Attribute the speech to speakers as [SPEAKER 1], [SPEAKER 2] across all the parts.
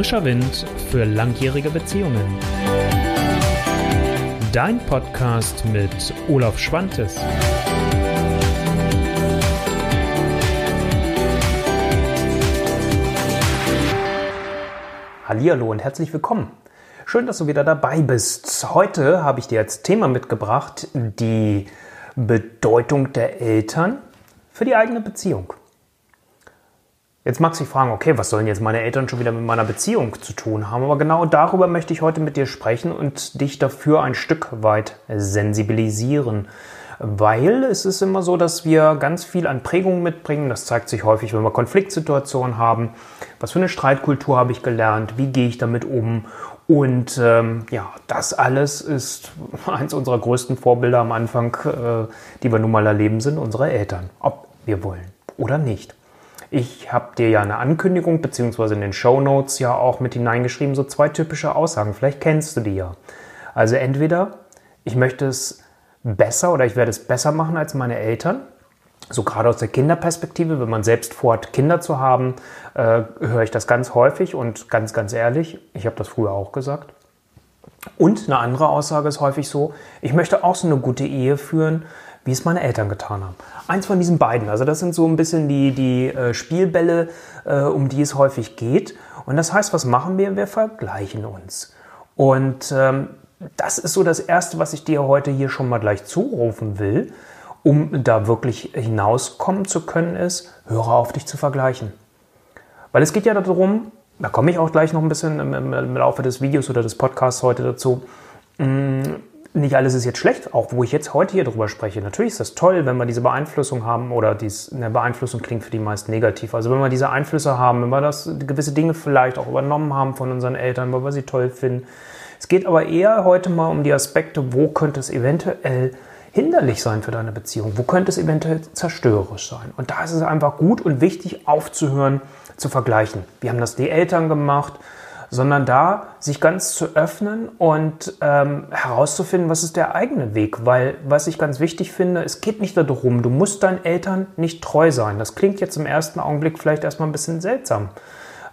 [SPEAKER 1] Frischer Wind für langjährige Beziehungen. Dein Podcast mit Olaf Schwantes.
[SPEAKER 2] Hallihallo und herzlich willkommen. Schön, dass du wieder dabei bist. Heute habe ich dir als Thema mitgebracht die Bedeutung der Eltern für die eigene Beziehung. Jetzt magst du dich fragen, okay, was sollen jetzt meine Eltern schon wieder mit meiner Beziehung zu tun haben? Aber genau darüber möchte ich heute mit dir sprechen und dich dafür ein Stück weit sensibilisieren. Weil es ist immer so, dass wir ganz viel an Prägungen mitbringen. Das zeigt sich häufig, wenn wir Konfliktsituationen haben. Was für eine Streitkultur habe ich gelernt? Wie gehe ich damit um? Und ähm, ja, das alles ist eins unserer größten Vorbilder am Anfang, äh, die wir nun mal erleben, sind unsere Eltern. Ob wir wollen oder nicht. Ich habe dir ja eine Ankündigung beziehungsweise in den Show Notes ja auch mit hineingeschrieben, so zwei typische Aussagen. Vielleicht kennst du die ja. Also entweder ich möchte es besser oder ich werde es besser machen als meine Eltern. So gerade aus der Kinderperspektive, wenn man selbst vorhat, Kinder zu haben, äh, höre ich das ganz häufig und ganz, ganz ehrlich, ich habe das früher auch gesagt. Und eine andere Aussage ist häufig so, ich möchte auch so eine gute Ehe führen, wie es meine Eltern getan haben. Eins von diesen beiden. Also das sind so ein bisschen die, die äh, Spielbälle, äh, um die es häufig geht. Und das heißt, was machen wir? Wir vergleichen uns. Und ähm, das ist so das Erste, was ich dir heute hier schon mal gleich zurufen will, um da wirklich hinauskommen zu können, ist, höre auf, dich zu vergleichen. Weil es geht ja darum, da komme ich auch gleich noch ein bisschen im, im, Laufe des Videos oder des Podcasts heute dazu, mh, mm, nicht alles ist jetzt schlecht, auch wo ich jetzt heute hier drüber spreche. Natürlich ist das toll, wenn wir diese Beeinflussung haben oder dies, eine Beeinflussung klingt für die meisten negativ. Also wenn wir diese Einflüsse haben, wenn wir das, gewisse Dinge vielleicht auch übernommen haben von unseren Eltern, weil wir sie toll finden. Es geht aber eher heute mal um die Aspekte, wo könnte es eventuell hinderlich sein für deine Beziehung? Wo könnte es eventuell zerstörerisch sein? Und da ist es einfach gut und wichtig aufzuhören, zu vergleichen. Wie haben das die Eltern gemacht? Sondern da sich ganz zu öffnen und ähm, herauszufinden, was ist der eigene Weg. Weil was ich ganz wichtig finde, es geht nicht darum, du musst deinen Eltern nicht treu sein. Das klingt jetzt im ersten Augenblick vielleicht erstmal ein bisschen seltsam.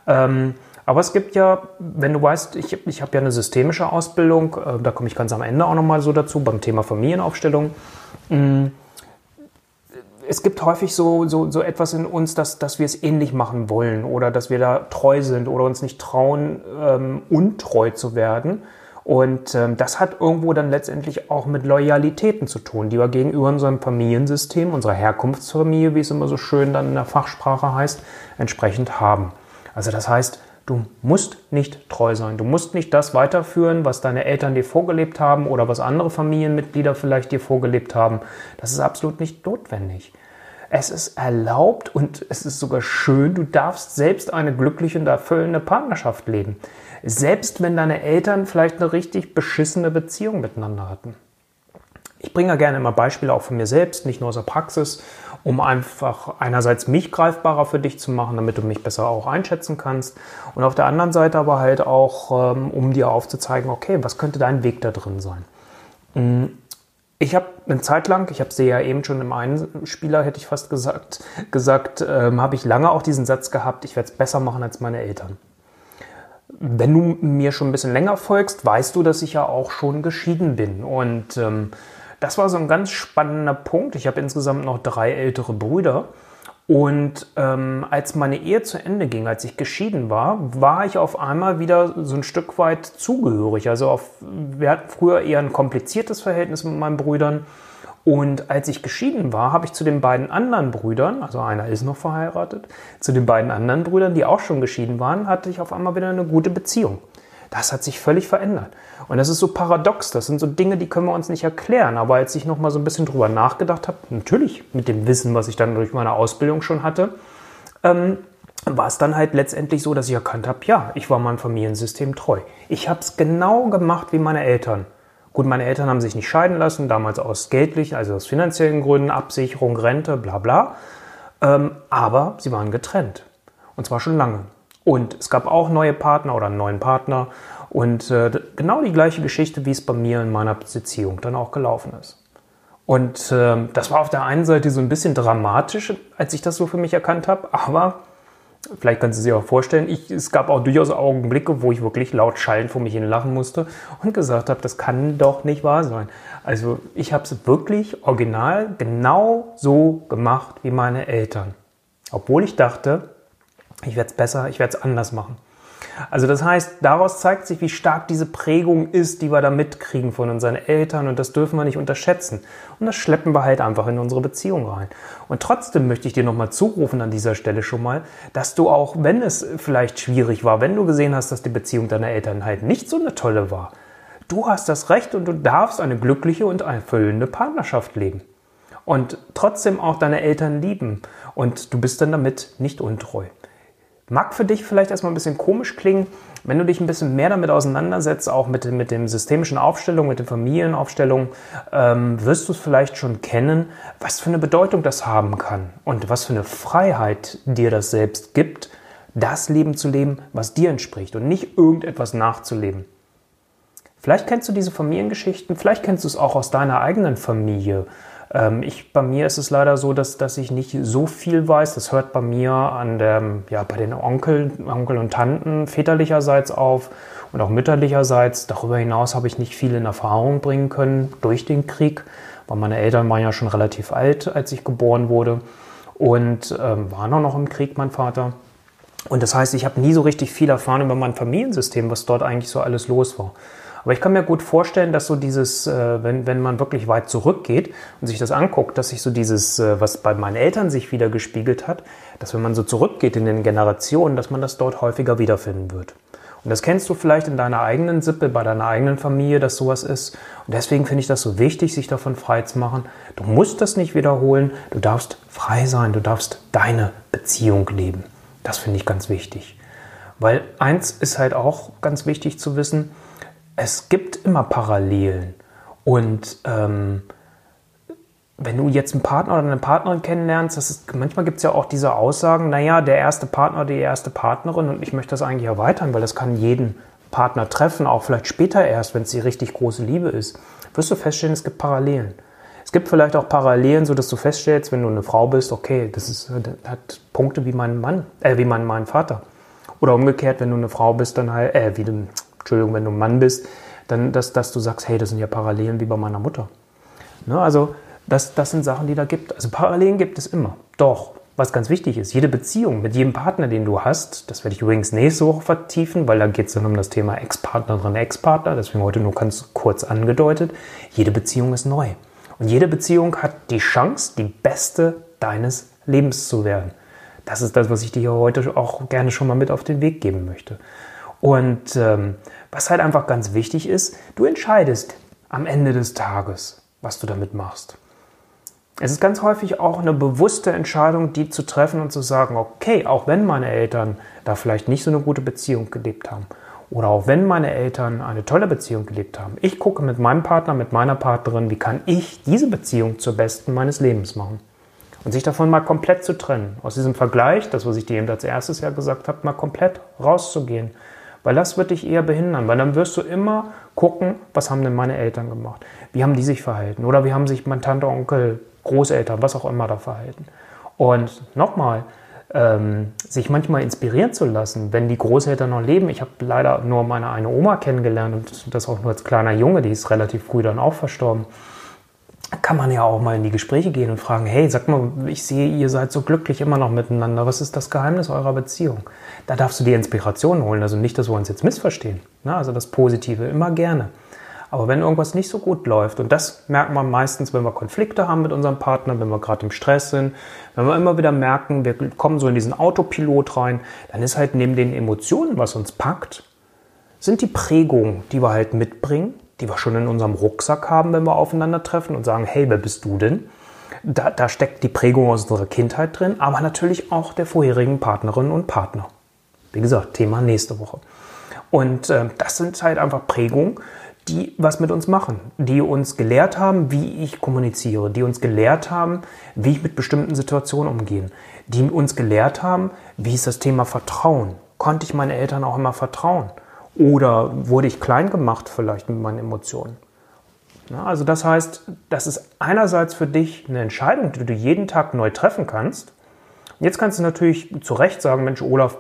[SPEAKER 2] Ähm, aber es gibt ja, wenn du weißt, ich, ich habe ja eine systemische Ausbildung, äh, da komme ich ganz am Ende auch nochmal so dazu, beim Thema Familienaufstellung. Mh, mm, es gibt häufig so, so, so etwas in uns, dass, dass wir es ähnlich machen wollen oder dass wir da treu sind oder uns nicht trauen, ähm, untreu zu werden. Und ähm, das hat irgendwo dann letztendlich auch mit Loyalitäten zu tun, die wir gegenüber unserem Familiensystem, unserer Herkunftsfamilie, wie es immer so schön dann in der Fachsprache heißt, entsprechend haben. Also das heißt, du musst nicht treu sein. Du musst nicht das weiterführen, was deine Eltern dir vorgelebt haben oder was andere Familienmitglieder vielleicht dir vorgelebt haben. Das ist absolut nicht notwendig. Es ist erlaubt und es ist sogar schön, du darfst selbst eine glückliche und erfüllende Partnerschaft leben. Selbst wenn deine Eltern vielleicht eine richtig beschissene Beziehung miteinander hatten. Ich bringe ja gerne immer Beispiele auch von mir selbst, nicht nur aus der Praxis, um einfach einerseits mich greifbarer für dich zu machen, damit du mich besser auch einschätzen kannst. Und auf der anderen Seite aber halt auch, ähm, um dir aufzuzeigen, okay, was könnte dein Weg da drin sein. Mm, ich habe eine Zeit lang, ich habe dir ja eben schon im einen Spieler, hätte ich fast gesagt, gesagt, ähm, habe ich lange auch diesen Satz gehabt, ich werde es besser machen als meine Eltern. Wenn du mir schon ein bisschen länger folgst, weißt du, dass ich ja auch schon geschieden bin. Und ähm, das war so ein ganz spannender Punkt. Ich habe insgesamt noch drei ältere Brüder. Und ähm, als meine Ehe zu Ende ging, als ich geschieden war, war ich auf einmal wieder so ein Stück weit zugehörig. Also auf, wir hatten früher eher ein kompliziertes Verhältnis mit meinen Brüdern. Und als ich geschieden war, habe ich zu den beiden anderen Brüdern, also einer ist noch verheiratet, zu den beiden anderen Brüdern, die auch schon geschieden waren, hatte ich auf einmal wieder eine gute Beziehung. Das hat sich völlig verändert. Und das ist so paradox. Das sind so Dinge, die können wir uns nicht erklären. Aber als ich noch mal so ein bisschen drüber nachgedacht habe, natürlich mit dem Wissen, was ich dann durch meine Ausbildung schon hatte, ähm, war es dann halt letztendlich so, dass ich erkannt habe, ja, ich war meinem Familiensystem treu. Ich habe es genau gemacht wie meine Eltern. Gut, meine Eltern haben sich nicht scheiden lassen, damals aus geldlich, also aus finanziellen Gründen, Absicherung, Rente, bla bla. Ähm, aber sie waren getrennt. Und zwar schon lange. Und es gab auch neue Partner oder einen neuen Partner. Und äh, genau die gleiche Geschichte, wie es bei mir in meiner Beziehung dann auch gelaufen ist. Und äh, das war auf der einen Seite so ein bisschen dramatisch, als ich das so für mich erkannt habe, aber Vielleicht kannst du dir auch vorstellen, ich, es gab auch durchaus Augenblicke, wo ich wirklich laut schallend vor mich hin lachen musste und gesagt habe, das kann doch nicht wahr sein. Also ich habe es wirklich original genau so gemacht wie meine Eltern. Obwohl ich dachte, ich werde es besser, ich werde es anders machen. Also das heißt, daraus zeigt sich, wie stark diese Prägung ist, die wir da mitkriegen von unseren Eltern und das dürfen wir nicht unterschätzen. Und das schleppen wir halt einfach in unsere Beziehung rein. Und trotzdem möchte ich dir nochmal zurufen an dieser Stelle schon mal, dass du auch, wenn es vielleicht schwierig war, wenn du gesehen hast, dass die Beziehung deiner Eltern halt nicht so eine tolle war, du hast das Recht und du darfst eine glückliche und erfüllende Partnerschaft leben. Und trotzdem auch deine Eltern lieben. Und du bist dann damit nicht untreu. Mag für dich vielleicht erstmal ein bisschen komisch klingen, wenn du dich ein bisschen mehr damit auseinandersetzt, auch mit, mit dem systemischen Aufstellung, mit den Familienaufstellungen, ähm, wirst du es vielleicht schon kennen, was für eine Bedeutung das haben kann und was für eine Freiheit dir das selbst gibt, das Leben zu leben, was dir entspricht und nicht irgendetwas nachzuleben. Vielleicht kennst du diese Familiengeschichten, vielleicht kennst du es auch aus deiner eigenen Familie. Ähm, ich, bei mir ist es leider so, dass, dass ich nicht so viel weiß. Das hört bei mir an der, ja, bei den Onkel, Onkel und Tanten väterlicherseits auf und auch mütterlicherseits. Darüber hinaus habe ich nicht viel in Erfahrung bringen können durch den Krieg, weil meine Eltern waren ja schon relativ alt, als ich geboren wurde und ähm, waren auch noch im Krieg, mein Vater. Und das heißt, ich habe nie so richtig viel erfahren über mein Familiensystem, was dort eigentlich so alles los war. Aber ich kann mir gut vorstellen, dass so dieses, äh, wenn, wenn man wirklich weit zurückgeht und sich das anguckt, dass sich so dieses, äh, was bei meinen Eltern sich wieder gespiegelt hat, dass wenn man so zurückgeht in den Generationen, dass man das dort häufiger wiederfinden wird. Und das kennst du vielleicht in deiner eigenen Sippe, bei deiner eigenen Familie, dass sowas ist. Und deswegen finde ich das so wichtig, sich davon frei zu machen. Du musst das nicht wiederholen. Du darfst frei sein. Du darfst deine Beziehung leben. Das finde ich ganz wichtig. Weil eins ist halt auch ganz wichtig zu wissen, es gibt immer Parallelen. Und ähm, wenn du jetzt einen Partner oder eine Partnerin kennenlernst, ist, manchmal gibt es ja auch diese Aussagen, naja, der erste Partner, die erste Partnerin und ich möchte das eigentlich erweitern, weil das kann jeden Partner treffen, auch vielleicht später erst, wenn es die richtig große Liebe ist, wirst du feststellen, es gibt Parallelen. Es gibt vielleicht auch Parallelen, so dass du feststellst, wenn du eine Frau bist, okay, das, ist, das hat Punkte wie mein Mann, äh, wie mein, mein Vater. Oder umgekehrt, wenn du eine Frau bist, dann halt, äh, wie du, Entschuldigung, wenn du ein Mann bist, dann, dass, dass du sagst, hey, das sind ja Parallelen wie bei meiner Mutter. Ne? Also das, das sind Sachen, die da gibt. Also Parallelen gibt es immer. Doch, was ganz wichtig ist, jede Beziehung mit jedem Partner, den du hast, das werde ich übrigens nächste Woche vertiefen, weil da geht es dann um das Thema Ex-Partnerin, Ex-Partner, deswegen heute nur ganz kurz angedeutet, jede Beziehung ist neu. Und jede Beziehung hat die Chance, die beste deines Lebens zu werden. Das ist das, was ich dir heute auch gerne schon mal mit auf den Weg geben möchte. Und ähm, was halt einfach ganz wichtig ist, du entscheidest am Ende des Tages, was du damit machst. Es ist ganz häufig auch eine bewusste Entscheidung, die zu treffen und zu sagen, okay, auch wenn meine Eltern da vielleicht nicht so eine gute Beziehung gelebt haben oder auch wenn meine Eltern eine tolle Beziehung gelebt haben, ich gucke mit meinem Partner, mit meiner Partnerin, wie kann ich diese Beziehung zur besten meines Lebens machen. Und sich davon mal komplett zu trennen, aus diesem Vergleich, das, was ich dir eben als erstes ja gesagt habe, mal komplett rauszugehen weil das wird dich eher behindern, weil dann wirst du immer gucken, was haben denn meine Eltern gemacht? Wie haben die sich verhalten? Oder wie haben sich mein Tante, Onkel, Großeltern, was auch immer da verhalten? Und nochmal, ähm, sich manchmal inspirieren zu lassen, wenn die Großeltern noch leben. Ich habe leider nur meine eine Oma kennengelernt und das auch nur als kleiner Junge, die ist relativ früh dann auch verstorben kann man ja auch mal in die Gespräche gehen und fragen, hey, sag mal, ich sehe, ihr seid so glücklich immer noch miteinander. Was ist das Geheimnis eurer Beziehung? Da darfst du die Inspiration holen. Also nicht, dass wir uns jetzt missverstehen. Ne? Also das Positive immer gerne. Aber wenn irgendwas nicht so gut läuft, und das merkt man meistens, wenn wir Konflikte haben mit unserem Partner, wenn wir gerade im Stress sind, wenn wir immer wieder merken, wir kommen so in diesen Autopilot rein, dann ist halt neben den Emotionen, was uns packt, sind die Prägungen, die wir halt mitbringen, die wir schon in unserem Rucksack haben, wenn wir aufeinandertreffen und sagen, hey, wer bist du denn? Da, da steckt die Prägung aus unserer Kindheit drin, aber natürlich auch der vorherigen Partnerinnen und Partner. Wie gesagt, Thema nächste Woche. Und äh, das sind halt einfach Prägungen, die was mit uns machen, die uns gelehrt haben, wie ich kommuniziere, die uns gelehrt haben, wie ich mit bestimmten Situationen umgehe, die uns gelehrt haben, wie ist das Thema Vertrauen. Konnte ich meinen Eltern auch immer vertrauen? Oder wurde ich klein gemacht vielleicht mit meinen Emotionen? Also das heißt, das ist einerseits für dich eine Entscheidung, die du jeden Tag neu treffen kannst, Jetzt kannst du natürlich zu Recht sagen, Mensch, Olaf,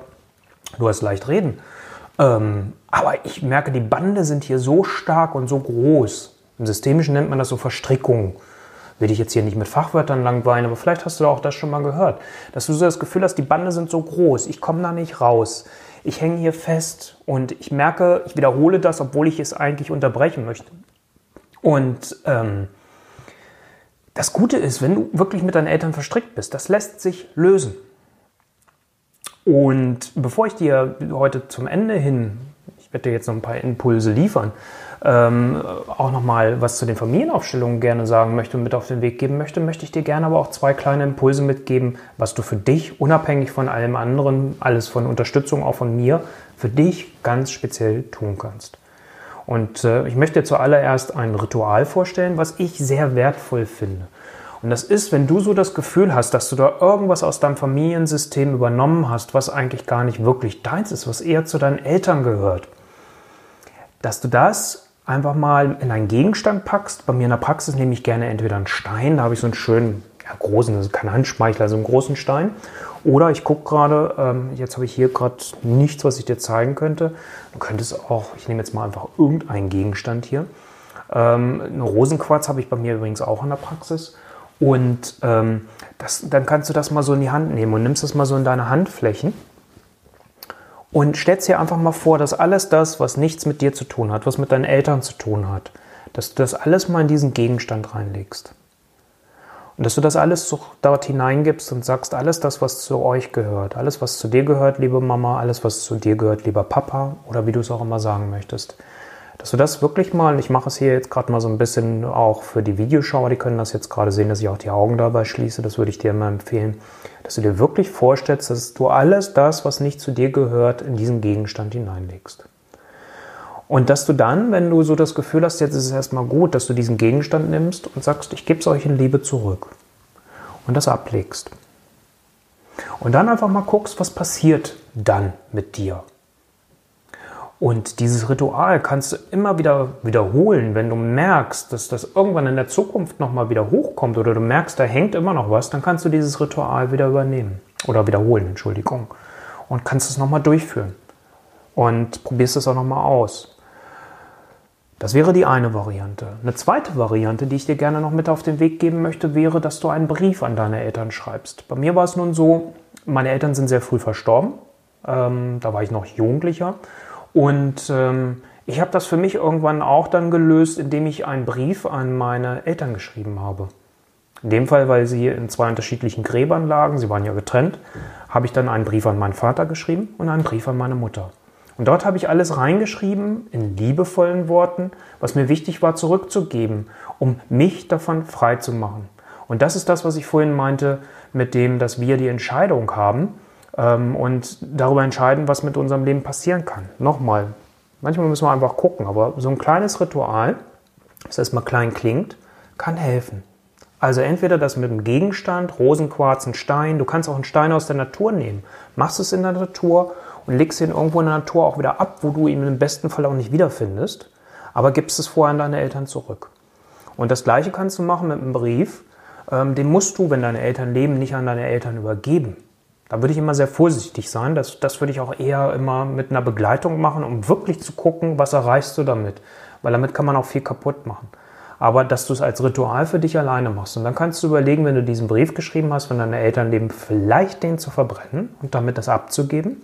[SPEAKER 2] du hast leicht reden. Ähm, aber ich merke, die Bande sind hier so stark und so groß. Im Systemischen nennt man das so Verstrickung. Will ich jetzt hier nicht mit Fachwörtern langweilen, aber vielleicht hast du auch das schon mal gehört, dass du so das Gefühl hast, die Bande sind so groß, ich komme da nicht raus. Ich hänge hier fest und ich merke, ich wiederhole das, obwohl ich es eigentlich unterbrechen möchte. Und ähm, das Gute ist, wenn du wirklich mit deinen Eltern verstrickt bist, das lässt sich lösen. Und bevor ich dir heute zum Ende hin, dir jetzt noch ein paar Impulse liefern, ähm, auch nochmal was zu den Familienaufstellungen gerne sagen möchte und mit auf den Weg geben möchte, möchte ich dir gerne aber auch zwei kleine Impulse mitgeben, was du für dich, unabhängig von allem anderen, alles von Unterstützung auch von mir, für dich ganz speziell tun kannst. Und äh, ich möchte dir zuallererst ein Ritual vorstellen, was ich sehr wertvoll finde. Und das ist, wenn du so das Gefühl hast, dass du da irgendwas aus deinem Familiensystem übernommen hast, was eigentlich gar nicht wirklich deins ist, was eher zu deinen Eltern gehört, dass du das einfach mal in einen Gegenstand packst. Bei mir in der Praxis nehme ich gerne entweder einen Stein, da habe ich so einen schönen, ja, großen, also kein Handspeichler, so einen großen Stein. Oder ich gucke gerade, ähm, jetzt habe ich hier gerade nichts, was ich dir zeigen könnte. Du könntest auch, ich nehme jetzt mal einfach irgendeinen Gegenstand hier. Ähm, eine Rosenquarz habe ich bei mir übrigens auch in der Praxis. Und ähm, das, dann kannst du das mal so in die Hand nehmen und nimmst das mal so in deine Handflächen und stellst dir einfach mal vor, dass alles das, was nichts mit dir zu tun hat, was mit deinen Eltern zu tun hat, dass du das alles mal in diesen Gegenstand reinlegst. Und dass du das alles so dort hineingibst und sagst, alles das, was zu euch gehört, alles, was zu dir gehört, liebe Mama, alles, was zu dir gehört, lieber Papa oder wie du es auch immer sagen möchtest, dass du das wirklich mal, ich mache es hier jetzt gerade mal so ein bisschen auch für die Videoschauer, die können das jetzt gerade sehen, dass ich auch die Augen dabei schließe, das würde ich dir immer empfehlen, dass du dir wirklich vorstellst, dass du alles das, was nicht zu dir gehört, in diesen Gegenstand hineinlegst. Und dass du dann, wenn du so das Gefühl hast, jetzt ist es erstmal gut, dass du diesen Gegenstand nimmst und sagst, ich gebe es euch in Liebe zurück. Und das ablegst. Und dann einfach mal guckst, was passiert dann mit dir. Und dieses Ritual kannst du immer wieder wiederholen, wenn du merkst, dass das irgendwann in der Zukunft nochmal wieder hochkommt oder du merkst, da hängt immer noch was, dann kannst du dieses Ritual wieder übernehmen oder wiederholen, Entschuldigung. Und kannst es nochmal durchführen. Und probierst es auch nochmal aus. Das wäre die eine Variante. Eine zweite Variante, die ich dir gerne noch mit auf den Weg geben möchte, wäre, dass du einen Brief an deine Eltern schreibst. Bei mir war es nun so, meine Eltern sind sehr früh verstorben. Ähm, da war ich noch Jugendlicher. Und ähm, ich habe das für mich irgendwann auch dann gelöst, indem ich einen Brief an meine Eltern geschrieben habe. In dem Fall, weil sie in zwei unterschiedlichen Gräbern lagen, sie waren ja getrennt, habe ich dann einen Brief an meinen Vater geschrieben und einen Brief an meine Mutter. Und dort habe ich alles reingeschrieben in liebevollen Worten, was mir wichtig war zurückzugeben, um mich davon frei zu machen. Und das ist das, was ich vorhin meinte, mit dem, dass wir die Entscheidung haben, ähm, und darüber entscheiden, was mit unserem Leben passieren kann. Nochmal, manchmal müssen wir einfach gucken, aber so ein kleines Ritual, das erstmal klein klingt, kann helfen. Also entweder das mit einem Gegenstand, Rosenquarz, ein Stein, du kannst auch einen Stein aus der Natur nehmen, machst es in der Natur und legst ihn irgendwo in der Natur auch wieder ab, wo du ihn im besten Fall auch nicht wiederfindest, aber gibst es vorher an deine Eltern zurück. Und das gleiche kannst du machen mit einem Brief, ähm, den musst du, wenn deine Eltern leben, nicht an deine Eltern übergeben. Da würde ich immer sehr vorsichtig sein. Das, das würde ich auch eher immer mit einer Begleitung machen, um wirklich zu gucken, was erreichst du damit. Weil damit kann man auch viel kaputt machen. Aber dass du es als Ritual für dich alleine machst. Und dann kannst du überlegen, wenn du diesen Brief geschrieben hast, wenn deine Eltern leben, vielleicht den zu verbrennen und damit das abzugeben.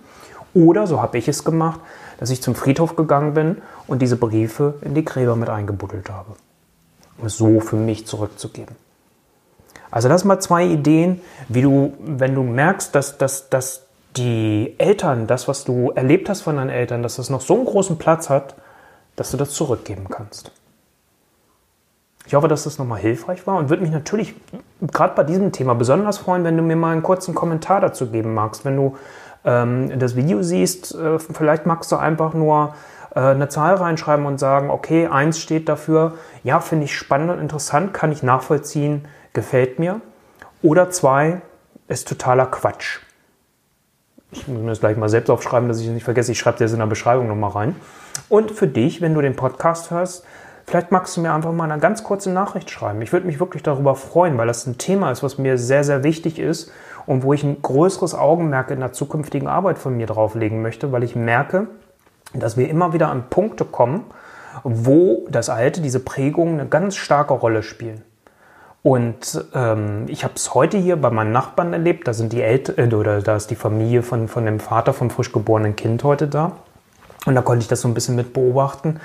[SPEAKER 2] Oder, so habe ich es gemacht, dass ich zum Friedhof gegangen bin und diese Briefe in die Gräber mit eingebuddelt habe. Um es so für mich zurückzugeben. Also das mal zwei Ideen, wie du, wenn du merkst, dass, dass, dass die Eltern, das, was du erlebt hast von deinen Eltern, dass das noch so einen großen Platz hat, dass du das zurückgeben kannst. Ich hoffe, dass das nochmal hilfreich war und würde mich natürlich gerade bei diesem Thema besonders freuen, wenn du mir mal einen kurzen Kommentar dazu geben magst. Wenn du ähm, das Video siehst, äh, vielleicht magst du einfach nur äh, eine Zahl reinschreiben und sagen, okay, eins steht dafür, ja, finde ich spannend und interessant, kann ich nachvollziehen, gefällt mir. Oder zwei, ist totaler Quatsch. Ich muss mir das gleich mal selbst aufschreiben, dass ich es nicht vergesse. Ich schreibe das in der Beschreibung nochmal rein. Und für dich, wenn du den Podcast hörst, vielleicht magst du mir einfach mal eine ganz kurze Nachricht schreiben. Ich würde mich wirklich darüber freuen, weil das ein Thema ist, was mir sehr, sehr wichtig ist und wo ich ein größeres Augenmerk in der zukünftigen Arbeit von mir drauflegen möchte, weil ich merke, dass wir immer wieder an Punkte kommen, wo das Alte, diese Prägungen eine ganz starke Rolle spielen. Und ähm, ich habe es heute hier bei meinen Nachbarn erlebt. Da sind die Eltern äh, oder da ist die Familie von, von dem Vater vom frisch geborenen Kind heute da. Und da konnte ich das so ein bisschen mit beobachten.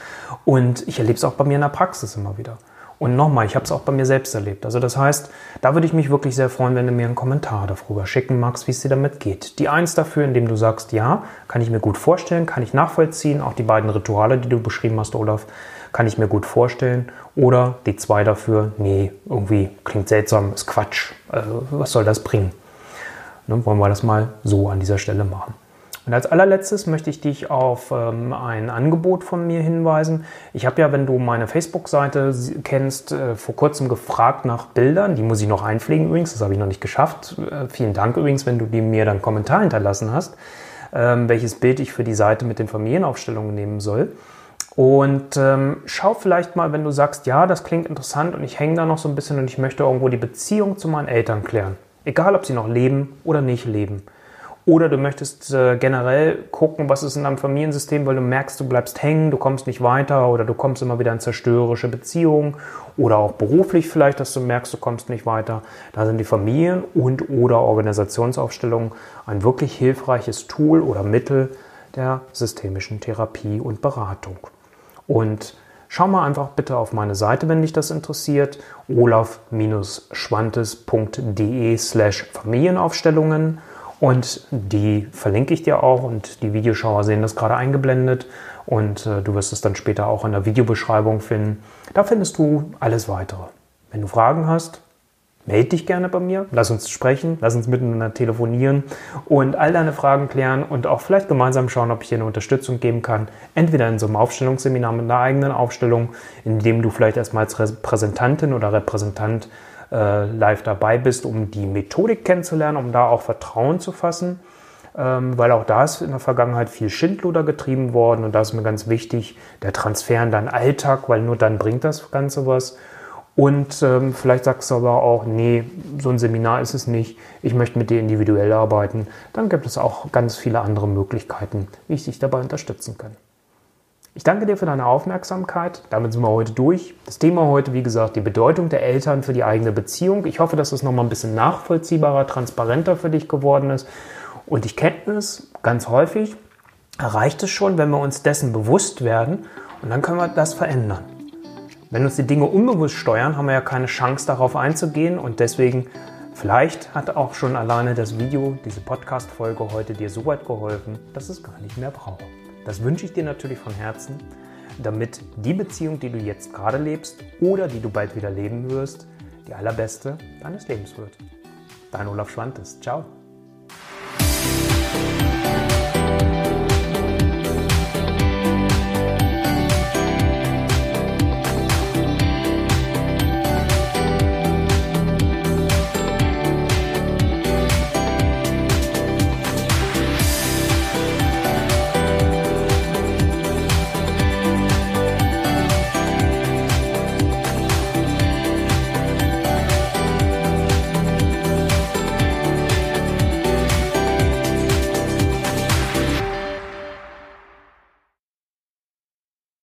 [SPEAKER 2] Und ich erlebe es auch bei mir in der Praxis immer wieder. Und nochmal, ich habe es auch bei mir selbst erlebt. Also das heißt, da würde ich mich wirklich sehr freuen, wenn du mir einen Kommentar darüber schicken magst, wie es dir damit geht. Die Eins dafür, indem du sagst, ja, kann ich mir gut vorstellen, kann ich nachvollziehen. Auch die beiden Rituale, die du beschrieben hast, Olaf, kann ich mir gut vorstellen. Oder die Zwei dafür, nee, irgendwie klingt seltsam, ist Quatsch. Also, was soll das bringen? Ne, wollen wir das mal so an dieser Stelle machen. Und als allerletztes möchte ich dich auf ähm, ein Angebot von mir hinweisen. Ich habe ja, wenn du meine Facebook-Seite kennst, äh, vor kurzem gefragt nach Bildern. Die muss ich noch einpflegen übrigens, das habe ich noch nicht geschafft. Äh, vielen Dank übrigens, wenn du die mir dann Kommentar hinterlassen hast, ähm, welches Bild ich für die Seite mit den Familienaufstellungen nehmen soll. Und ähm, schau vielleicht mal, wenn du sagst, ja, das klingt interessant und ich hänge da noch so ein bisschen und ich möchte irgendwo die Beziehung zu meinen Eltern klären. Egal, ob sie noch leben oder nicht leben. Oder du möchtest äh, generell gucken, was ist in deinem Familiensystem, weil du merkst, du bleibst hängen, du kommst nicht weiter oder du kommst immer wieder in zerstörerische Beziehungen oder auch beruflich vielleicht, dass du merkst, du kommst nicht weiter. Da sind die Familien- und oder Organisationsaufstellungen ein wirklich hilfreiches Tool oder Mittel der systemischen Therapie und Beratung. Und schau mal einfach bitte auf meine Seite, wenn dich das interessiert, olaf-schwantes.de slash Familienaufstellungen und die verlinke ich dir auch und die Videoschauer sehen das gerade eingeblendet und äh, du wirst es dann später auch in der Videobeschreibung finden. Da findest du alles weitere. Wenn du Fragen hast, melde dich gerne bei mir, lass uns sprechen, lass uns miteinander telefonieren und all deine Fragen klären und auch vielleicht gemeinsam schauen, ob ich dir eine Unterstützung geben kann. Entweder in so einem Aufstellungsseminar mit einer eigenen Aufstellung, in dem du vielleicht erstmal als Repräsentantin oder Repräsentant äh, live dabei bist, um die Methodik kennenzulernen, um da auch Vertrauen zu fassen. Ähm, weil auch da ist in der Vergangenheit viel Schindluder getrieben worden und da ist mir ganz wichtig, der Transfer in deinen Alltag, weil nur dann bringt das Ganze was. Und ähm, vielleicht sagst du aber auch, nee, so ein Seminar ist es nicht, ich möchte mit dir individuell arbeiten. Dann gibt es auch ganz viele andere Möglichkeiten, wie ich dich dabei unterstützen kann. Ich danke dir für deine Aufmerksamkeit. Damit sind wir heute durch. Das Thema heute, wie gesagt, die Bedeutung der Eltern für die eigene Beziehung. Ich hoffe, dass es nochmal ein bisschen nachvollziehbarer, transparenter für dich geworden ist. Und kenne es ganz häufig, erreicht es schon, wenn wir uns dessen bewusst werden und dann können wir das verändern. Wenn uns die Dinge unbewusst steuern, haben wir ja keine Chance darauf einzugehen und deswegen vielleicht hat auch schon alleine das Video, diese Podcast-Folge heute dir so weit geholfen, dass es gar nicht mehr braucht. Das wünsche ich dir natürlich von Herzen, damit die Beziehung, die du jetzt gerade lebst oder die du bald wieder leben wirst, die allerbeste deines Lebens wird. Dein Olaf Schwantes. Ciao.